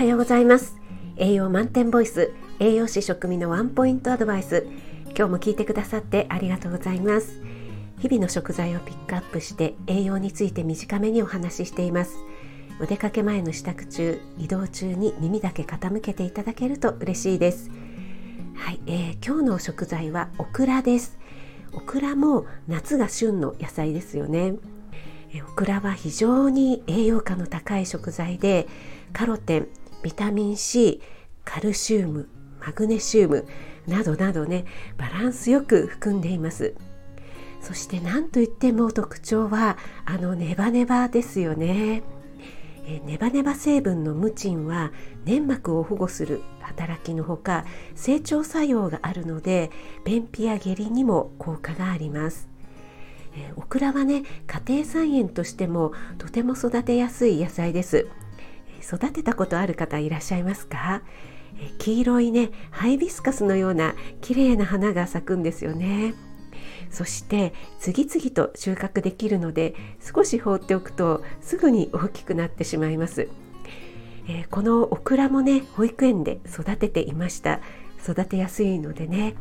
はようございます。栄養満点ボイス栄養士食味のワンポイントアドバイス。今日も聞いてくださってありがとうございます。日々の食材をピックアップして栄養について短めにお話ししています。お出かけ前の支度中移動中に耳だけ傾けていただけると嬉しいです。はい、えー、今日の食材はオクラです。オクラも夏が旬の野菜ですよね。オクラは非常に栄養価の高い食材でカロテンビタミン C カルシウムマグネシウムなどなどねバランスよく含んでいます。そして何といっても特徴はあのネバネバですよね。えネバネバ成分のムチンは粘膜を保護する働きのほか成長作用があるので便秘や下痢にも効果があります。えオクラはね家庭菜園としてもとても育てやすい野菜です。育てたことある方いらっしゃいますか？黄色いねハイビスカスのような綺麗な花が咲くんですよね。そして次々と収穫できるので少し放っておくとすぐに大きくなってしまいます、えー、このオクラもね保育園で育てていました。育てやすいのでね。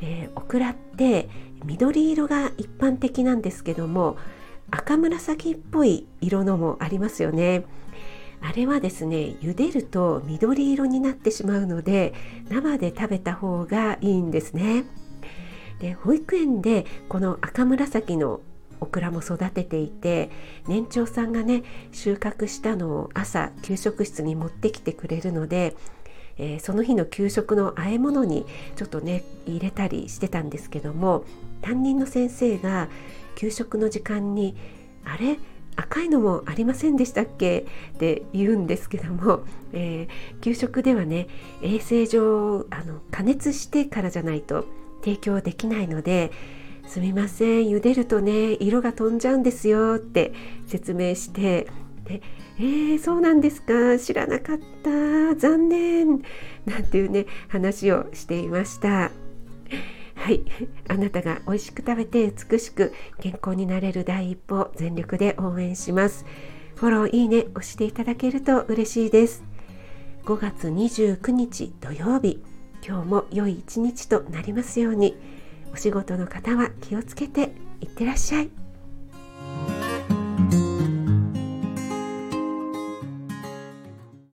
でオクラって緑色が一般的なんですけども赤紫っぽい色のもありますよね。あれはですね茹でると緑色になってしまうので生で食べた方がいいんですね。で保育園でこの赤紫のオクラも育てていて年長さんがね収穫したのを朝給食室に持ってきてくれるのでえー、その日の給食の和え物にちょっとね入れたりしてたんですけども担任の先生が給食の時間に「あれ？赤いのもありませんでしたっけ?」って言うんですけども、えー、給食ではね衛生上あの加熱してからじゃないと提供できないのですみません茹でるとね色が飛んじゃうんですよって説明してでえー、そうなんですか？知らなかった残念なんていうね話をしていましたはい。あなたが美味しく食べて美しく健康になれる第一歩全力で応援します。フォローいいね押していただけると嬉しいです。5月29日土曜日。今日も良い一日となりますように。お仕事の方は気をつけていってらっしゃい。